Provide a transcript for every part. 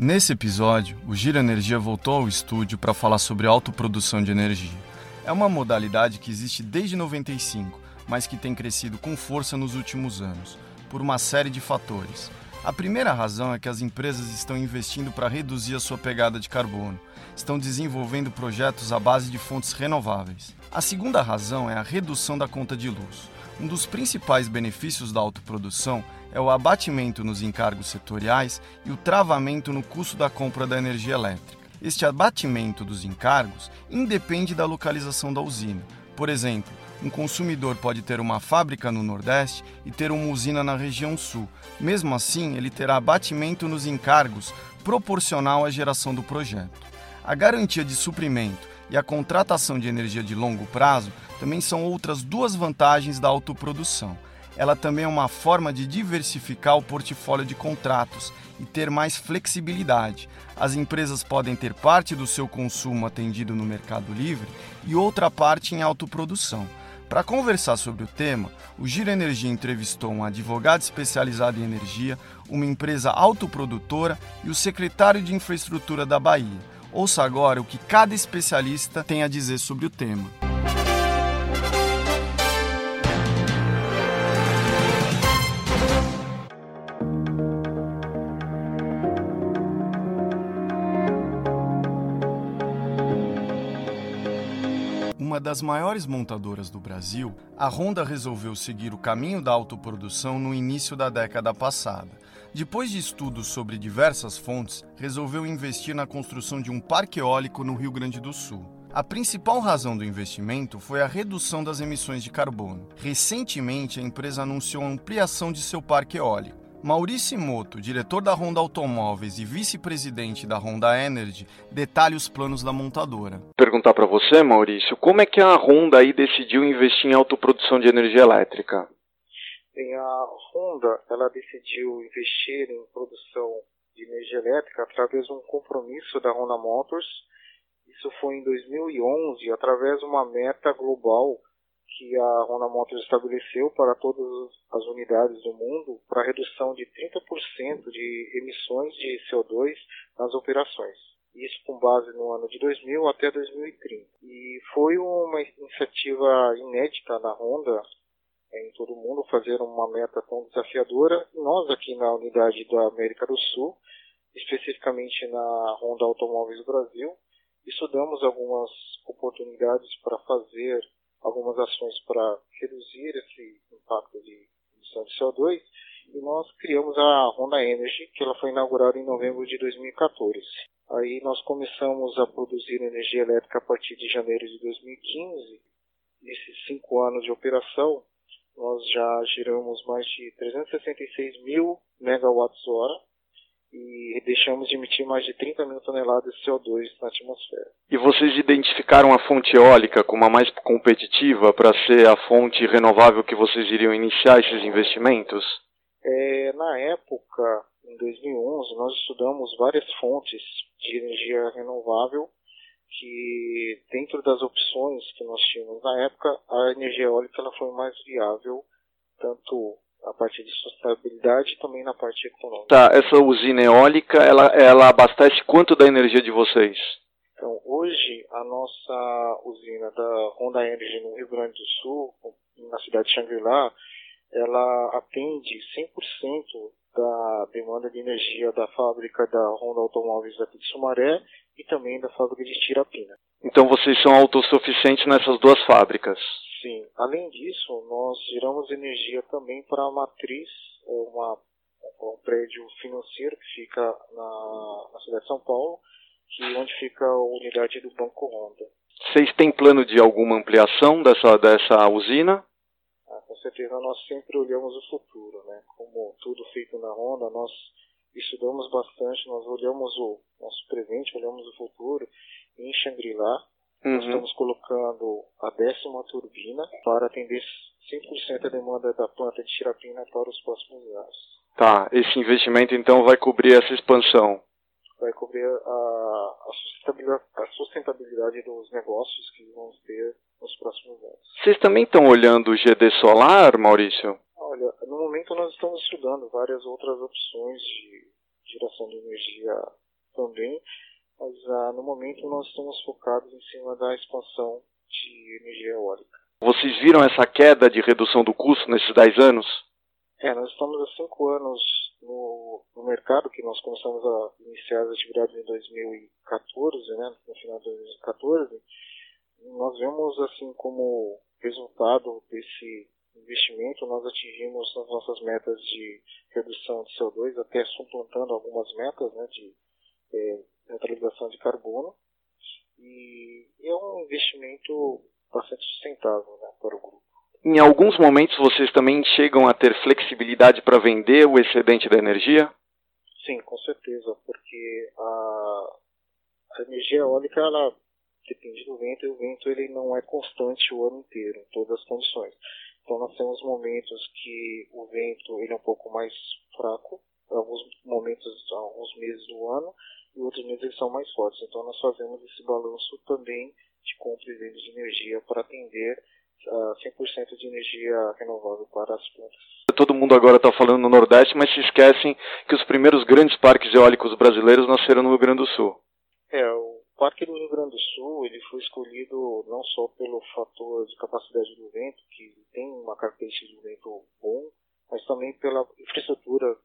Nesse episódio, o Giro Energia voltou ao estúdio para falar sobre autoprodução de energia. É uma modalidade que existe desde 95, mas que tem crescido com força nos últimos anos, por uma série de fatores. A primeira razão é que as empresas estão investindo para reduzir a sua pegada de carbono, estão desenvolvendo projetos à base de fontes renováveis. A segunda razão é a redução da conta de luz. Um dos principais benefícios da autoprodução é o abatimento nos encargos setoriais e o travamento no custo da compra da energia elétrica. Este abatimento dos encargos independe da localização da usina. Por exemplo, um consumidor pode ter uma fábrica no Nordeste e ter uma usina na região Sul. Mesmo assim, ele terá abatimento nos encargos proporcional à geração do projeto. A garantia de suprimento e a contratação de energia de longo prazo também são outras duas vantagens da autoprodução. Ela também é uma forma de diversificar o portfólio de contratos e ter mais flexibilidade. As empresas podem ter parte do seu consumo atendido no mercado livre e outra parte em autoprodução. Para conversar sobre o tema, o Giro Energia entrevistou um advogado especializado em energia, uma empresa autoprodutora e o secretário de Infraestrutura da Bahia. Ouça agora o que cada especialista tem a dizer sobre o tema. uma das maiores montadoras do Brasil, a Honda resolveu seguir o caminho da autoprodução no início da década passada. Depois de estudos sobre diversas fontes, resolveu investir na construção de um parque eólico no Rio Grande do Sul. A principal razão do investimento foi a redução das emissões de carbono. Recentemente, a empresa anunciou a ampliação de seu parque eólico. Maurício Moto, diretor da Honda Automóveis e vice-presidente da Honda Energy, detalha os planos da montadora. Perguntar para você, Maurício, como é que a Honda aí decidiu investir em autoprodução de energia elétrica? Bem, a Honda ela decidiu investir em produção de energia elétrica através de um compromisso da Honda Motors. Isso foi em 2011, através de uma meta global que a Honda Motors estabeleceu para todas as unidades do mundo para redução de 30% de emissões de CO2 nas operações. Isso com base no ano de 2000 até 2030. E foi uma iniciativa inédita da Honda em todo o mundo fazer uma meta tão desafiadora. Nós aqui na unidade da América do Sul, especificamente na Honda Automóveis Brasil, estudamos algumas oportunidades para fazer algumas ações para reduzir esse impacto de emissão de CO2 e nós criamos a Honda Energy, que ela foi inaugurada em novembro de 2014. Aí nós começamos a produzir energia elétrica a partir de janeiro de 2015. Nesses cinco anos de operação, nós já geramos mais de 366 mil megawatts-hora e deixamos de emitir mais de 30 mil toneladas de CO2 na atmosfera. E vocês identificaram a fonte eólica como a mais competitiva para ser a fonte renovável que vocês iriam iniciar esses investimentos? É, na época, em 2011, nós estudamos várias fontes de energia renovável que dentro das opções que nós tínhamos na época, a energia eólica ela foi mais viável tanto a parte de sustentabilidade e também na parte econômica. Tá, essa usina eólica, ela, ela abastece quanto da energia de vocês? Então, hoje, a nossa usina da Honda Energy no Rio Grande do Sul, na cidade de Xangri-Lá, ela atende 100% da demanda de energia da fábrica da Honda Automóveis aqui de Sumaré e também da fábrica de Tirapina. Então vocês são autossuficientes nessas duas fábricas? Sim. Além disso, nós geramos energia também para a matriz, é uma, um prédio financeiro que fica na, na cidade de São Paulo, que onde fica a unidade do Banco Honda. Vocês têm plano de alguma ampliação dessa, dessa usina? Certeza, nós sempre olhamos o futuro, né? Como tudo feito na Honda, nós estudamos bastante, nós olhamos o nosso presente, olhamos o futuro. Em Xangri-Lá, Uhum. Estamos colocando a décima turbina para atender 100% da demanda da planta de Tirapina para os próximos anos. Tá, esse investimento então vai cobrir essa expansão? Vai cobrir a, a, sustentabilidade, a sustentabilidade dos negócios que vamos ter nos próximos anos. Vocês também estão olhando o GD solar, Maurício? Olha, no momento nós estamos estudando várias outras opções de geração de energia também, mas ah, no momento nós estamos focados em cima da expansão de energia eólica. Vocês viram essa queda de redução do custo nesses 10 anos? É, nós estamos há 5 anos no, no, mercado, que nós começamos a iniciar as atividades em 2014, né, no final de 2014. Nós vemos assim como resultado desse investimento, nós atingimos as nossas metas de redução de CO2, até suplantando algumas metas né, de é, neutralização de carbono. E é um investimento bastante sustentável né, para o grupo. Em alguns momentos vocês também chegam a ter flexibilidade para vender o excedente da energia? Sim, com certeza, porque a, a energia eólica ela depende do vento e o vento ele não é constante o ano inteiro, em todas as condições. Então nós temos momentos que o vento ele é um pouco mais fraco, alguns momentos, alguns meses do ano, e outros meses eles são mais fortes. Então nós fazemos esse balanço também de compra e venda de energia para atender 100% de energia renovável para as plantas. Todo mundo agora está falando no Nordeste, mas se esquecem que os primeiros grandes parques eólicos brasileiros nasceram no Rio Grande do Sul. É, o Parque do Rio Grande do Sul ele foi escolhido não só pelo fator de capacidade do vento, que tem uma característica de vento bom, mas também pela infraestrutura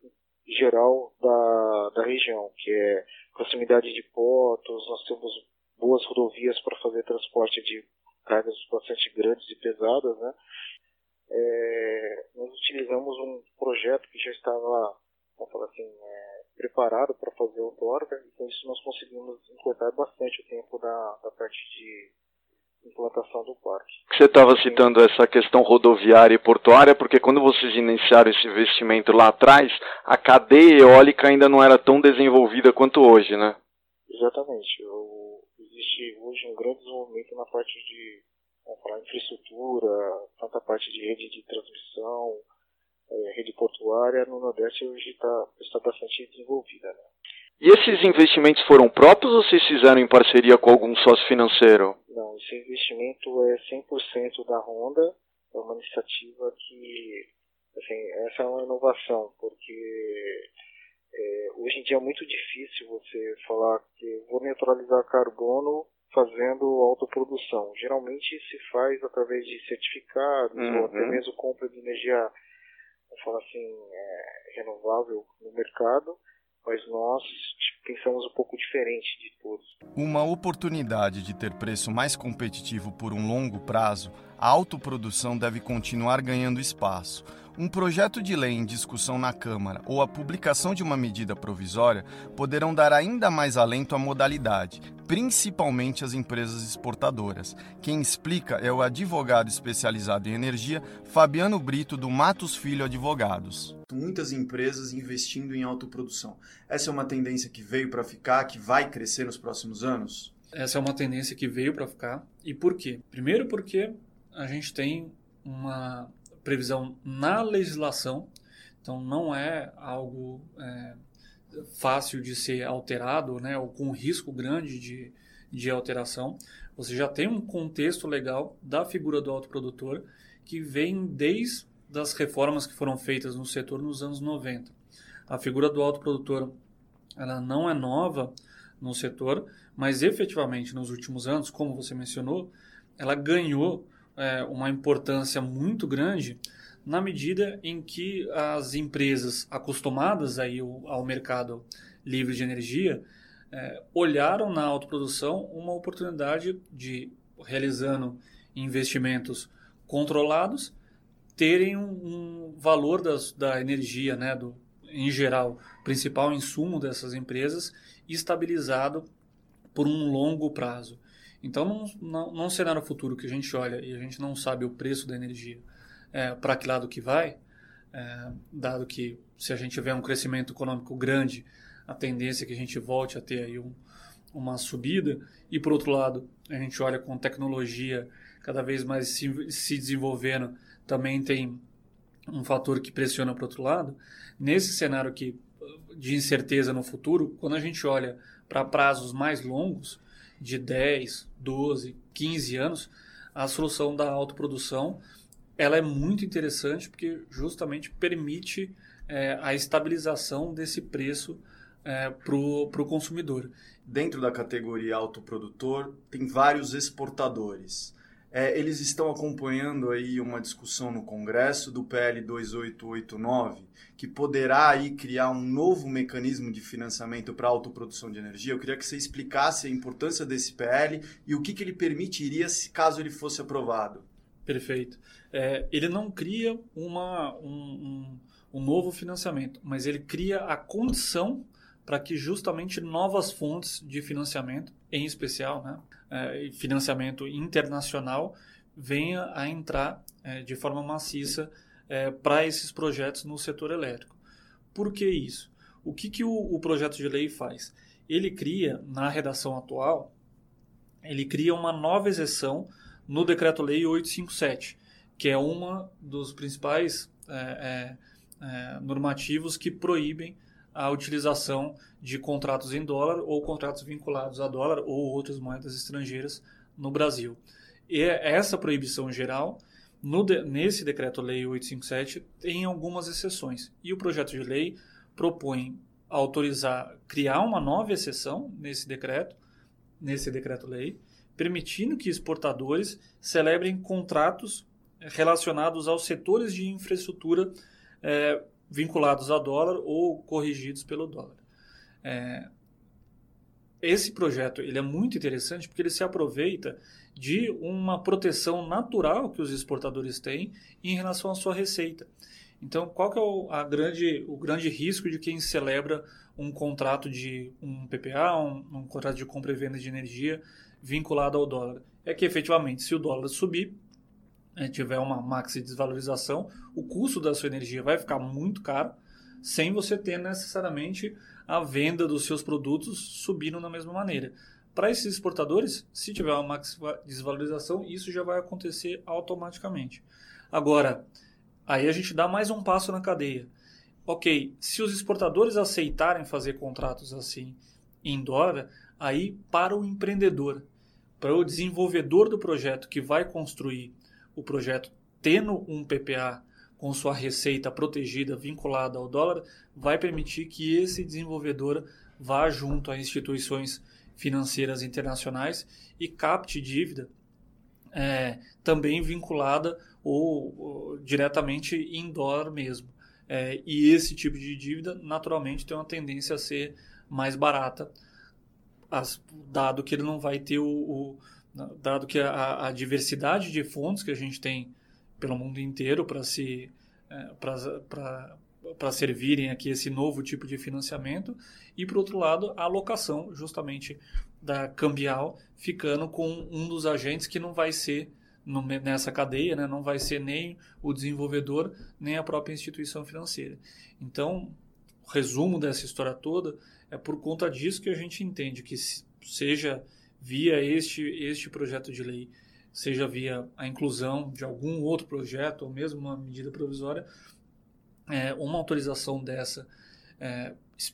geral da, da região, que é proximidade de portos, nós temos boas rodovias para fazer transporte de cargas bastante grandes e pesadas, né? É, nós utilizamos um projeto que já estava, vamos falar assim, é, preparado para fazer outorga, e com isso nós conseguimos encurtar bastante o tempo da, da parte de implantação do parque. Você estava citando essa questão rodoviária e portuária, porque quando vocês iniciaram esse investimento lá atrás, a cadeia eólica ainda não era tão desenvolvida quanto hoje, né? Exatamente. O, existe hoje um grande desenvolvimento na parte de vamos falar, infraestrutura, tanto a parte de rede de transmissão, é, rede portuária no Nordeste hoje está está bastante desenvolvida. Né? E esses investimentos foram próprios ou vocês fizeram em parceria com algum sócio financeiro? Não, esse investimento é 100% da Honda, é uma iniciativa que, assim, essa é uma inovação, porque hoje em dia é muito difícil você falar que vou neutralizar carbono fazendo autoprodução. Geralmente se faz através de certificados uhum. ou até uhum. mesmo compra de energia vamos falar assim, é, renovável no mercado, mas nós pensamos um pouco diferente de todos. Uma oportunidade de ter preço mais competitivo por um longo prazo, a autoprodução deve continuar ganhando espaço um projeto de lei em discussão na Câmara ou a publicação de uma medida provisória poderão dar ainda mais alento à modalidade, principalmente às empresas exportadoras. Quem explica é o advogado especializado em energia, Fabiano Brito, do Matos Filho Advogados. Muitas empresas investindo em autoprodução. Essa é uma tendência que veio para ficar, que vai crescer nos próximos anos? Essa é uma tendência que veio para ficar. E por quê? Primeiro, porque a gente tem uma previsão na legislação, então não é algo é, fácil de ser alterado, né, ou com risco grande de, de alteração. Você já tem um contexto legal da figura do autoprodutor que vem desde as reformas que foram feitas no setor nos anos 90. A figura do autoprodutor ela não é nova no setor, mas efetivamente nos últimos anos, como você mencionou, ela ganhou é, uma importância muito grande na medida em que as empresas acostumadas aí ao mercado livre de energia é, olharam na autoprodução uma oportunidade de, realizando investimentos controlados, terem um, um valor das, da energia, né, do, em geral, principal insumo dessas empresas, estabilizado por um longo prazo. Então, num, num, num cenário futuro que a gente olha e a gente não sabe o preço da energia, é, para que lado que vai, é, dado que se a gente tiver um crescimento econômico grande, a tendência é que a gente volte a ter aí um, uma subida, e por outro lado, a gente olha com tecnologia cada vez mais se, se desenvolvendo, também tem um fator que pressiona para o outro lado. Nesse cenário aqui de incerteza no futuro, quando a gente olha para prazos mais longos, de 10, 12, 15 anos, a solução da autoprodução ela é muito interessante porque justamente permite é, a estabilização desse preço é, para o consumidor. Dentro da categoria autoprodutor, tem vários exportadores. É, eles estão acompanhando aí uma discussão no Congresso do PL 2889, que poderá aí criar um novo mecanismo de financiamento para autoprodução de energia. Eu queria que você explicasse a importância desse PL e o que, que ele permitiria caso ele fosse aprovado. Perfeito. É, ele não cria uma, um, um, um novo financiamento, mas ele cria a condição para que justamente novas fontes de financiamento, em especial né, é, financiamento internacional, venha a entrar é, de forma maciça é, para esses projetos no setor elétrico. Por que isso? O que, que o, o projeto de lei faz? Ele cria, na redação atual, ele cria uma nova exceção no Decreto-Lei 857, que é uma dos principais é, é, é, normativos que proíbem a utilização de contratos em dólar ou contratos vinculados a dólar ou outras moedas estrangeiras no Brasil. E essa proibição geral, de, nesse Decreto-Lei 857, tem algumas exceções. E o projeto de lei propõe autorizar, criar uma nova exceção nesse decreto, nesse decreto-lei, permitindo que exportadores celebrem contratos relacionados aos setores de infraestrutura é, vinculados a dólar ou corrigidos pelo dólar. É, esse projeto ele é muito interessante porque ele se aproveita de uma proteção natural que os exportadores têm em relação à sua receita. Então, qual que é o, a grande, o grande risco de quem celebra um contrato de um PPA, um, um contrato de compra e venda de energia vinculado ao dólar? É que efetivamente, se o dólar subir, é, tiver uma maxi desvalorização, o custo da sua energia vai ficar muito caro, sem você ter necessariamente a venda dos seus produtos subindo da mesma maneira. Para esses exportadores, se tiver uma maxi desvalorização, isso já vai acontecer automaticamente. Agora, Aí a gente dá mais um passo na cadeia. Ok, se os exportadores aceitarem fazer contratos assim em dólar, aí para o empreendedor, para o desenvolvedor do projeto que vai construir o projeto tendo um PPA com sua receita protegida vinculada ao dólar, vai permitir que esse desenvolvedor vá junto a instituições financeiras internacionais e capte dívida é, também vinculada ou, ou, diretamente em dólar mesmo. É, e esse tipo de dívida, naturalmente, tem uma tendência a ser mais barata, as, dado que ele não vai ter o. o dado que a, a, diversidade de fontes que a gente tem pelo mundo inteiro para se. É, para servirem aqui esse novo tipo de financiamento e por outro lado a alocação justamente da cambial ficando com um dos agentes que não vai ser nessa cadeia, né, não vai ser nem o desenvolvedor nem a própria instituição financeira. Então, resumo dessa história toda é por conta disso que a gente entende que seja via este este projeto de lei, seja via a inclusão de algum outro projeto ou mesmo uma medida provisória, é, uma autorização dessa, é,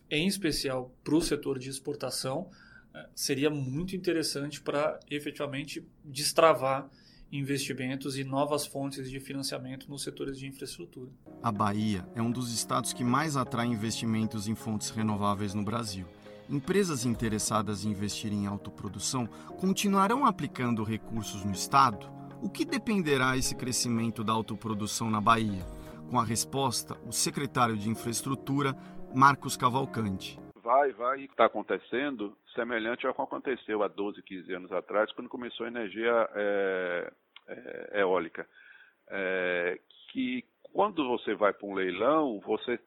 em especial para o setor de exportação, é, seria muito interessante para efetivamente destravar investimentos e novas fontes de financiamento nos setores de infraestrutura. A Bahia é um dos estados que mais atrai investimentos em fontes renováveis no Brasil. Empresas interessadas em investir em autoprodução continuarão aplicando recursos no estado? O que dependerá esse crescimento da autoprodução na Bahia? Com a resposta, o secretário de Infraestrutura, Marcos Cavalcante vai, vai, está acontecendo semelhante ao que aconteceu há 12, 15 anos atrás, quando começou a energia é, é, eólica. É, que quando você vai para um leilão, você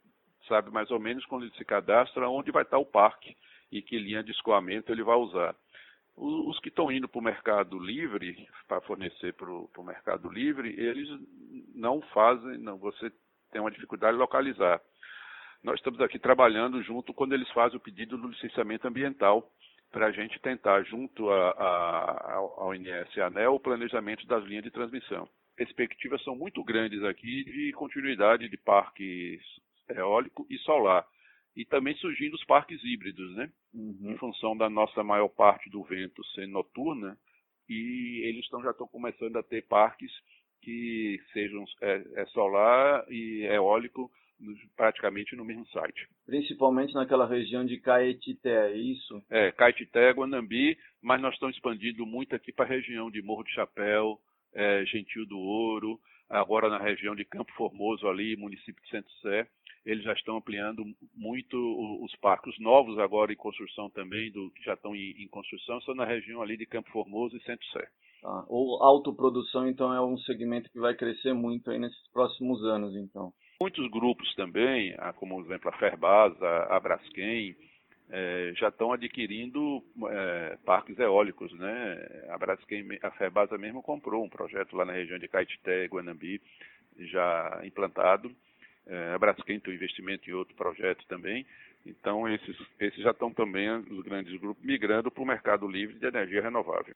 sabe mais ou menos quando ele se cadastra onde vai estar o parque e que linha de escoamento ele vai usar. Os que estão indo para o mercado livre, para fornecer para o mercado livre, eles não fazem, não, você tem uma dificuldade de localizar. Nós estamos aqui trabalhando junto quando eles fazem o pedido do licenciamento ambiental para a gente tentar, junto ao INS e ANEL, o planejamento das linhas de transmissão. Perspectivas são muito grandes aqui de continuidade de parques eólico e solar. E também surgindo os parques híbridos, né? Uhum. Em função da nossa maior parte do vento ser noturna, e eles estão, já estão começando a ter parques que sejam é, é solar e eólico praticamente no mesmo site. Principalmente naquela região de Caetité, é isso? É, Caetité, Guanambi, mas nós estamos expandindo muito aqui para a região de Morro do Chapéu, é, Gentil do Ouro, agora na região de Campo Formoso ali, município de Santo Sé, eles já estão ampliando muito os parques novos agora em construção também, do que já estão em, em construção, são na região ali de Campo Formoso e Santo Sé. Tá. Ou autoprodução, então, é um segmento que vai crescer muito aí nesses próximos anos, então. Muitos grupos também, como por exemplo a Ferbasa, a Braskem, é, já estão adquirindo é, parques eólicos, né? A Braskem, a Ferbasa mesmo comprou um projeto lá na região de Caetité, Guanambi, já implantado. É, a Braskem tem um investimento em outro projeto também. Então, esses, esses já estão também, os grandes grupos, migrando para o mercado livre de energia renovável.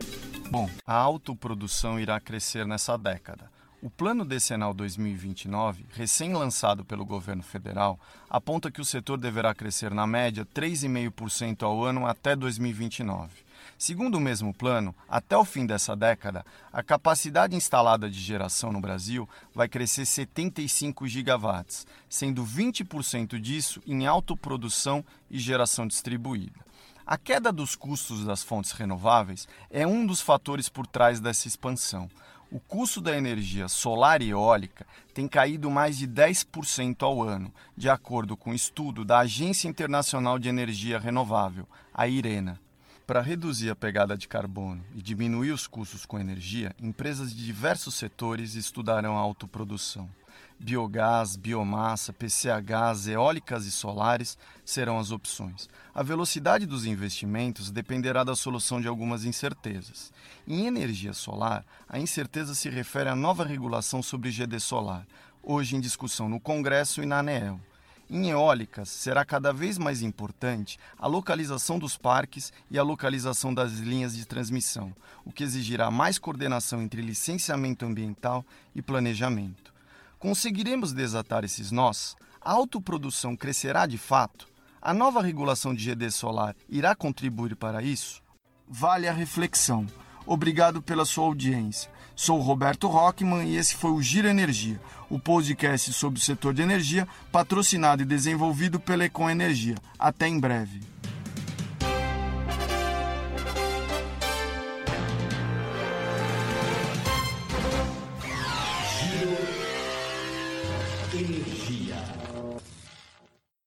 Bom, a autoprodução irá crescer nessa década. O Plano Decenal 2029, recém-lançado pelo governo federal, aponta que o setor deverá crescer na média 3,5% ao ano até 2029. Segundo o mesmo plano, até o fim dessa década, a capacidade instalada de geração no Brasil vai crescer 75 gigawatts, sendo 20% disso em autoprodução e geração distribuída. A queda dos custos das fontes renováveis é um dos fatores por trás dessa expansão. O custo da energia solar e eólica tem caído mais de 10% ao ano, de acordo com um estudo da Agência Internacional de Energia Renovável, a IRENA. Para reduzir a pegada de carbono e diminuir os custos com energia, empresas de diversos setores estudarão a autoprodução. Biogás, biomassa, PCHs, eólicas e solares serão as opções. A velocidade dos investimentos dependerá da solução de algumas incertezas. Em energia solar, a incerteza se refere à nova regulação sobre GD solar, hoje em discussão no Congresso e na ANEEL. Em eólicas, será cada vez mais importante a localização dos parques e a localização das linhas de transmissão, o que exigirá mais coordenação entre licenciamento ambiental e planejamento. Conseguiremos desatar esses nós? A autoprodução crescerá de fato? A nova regulação de GD solar irá contribuir para isso? Vale a reflexão. Obrigado pela sua audiência. Sou Roberto Rockman e esse foi o Giro Energia, o podcast sobre o setor de energia, patrocinado e desenvolvido pela Econ Energia. Até em breve.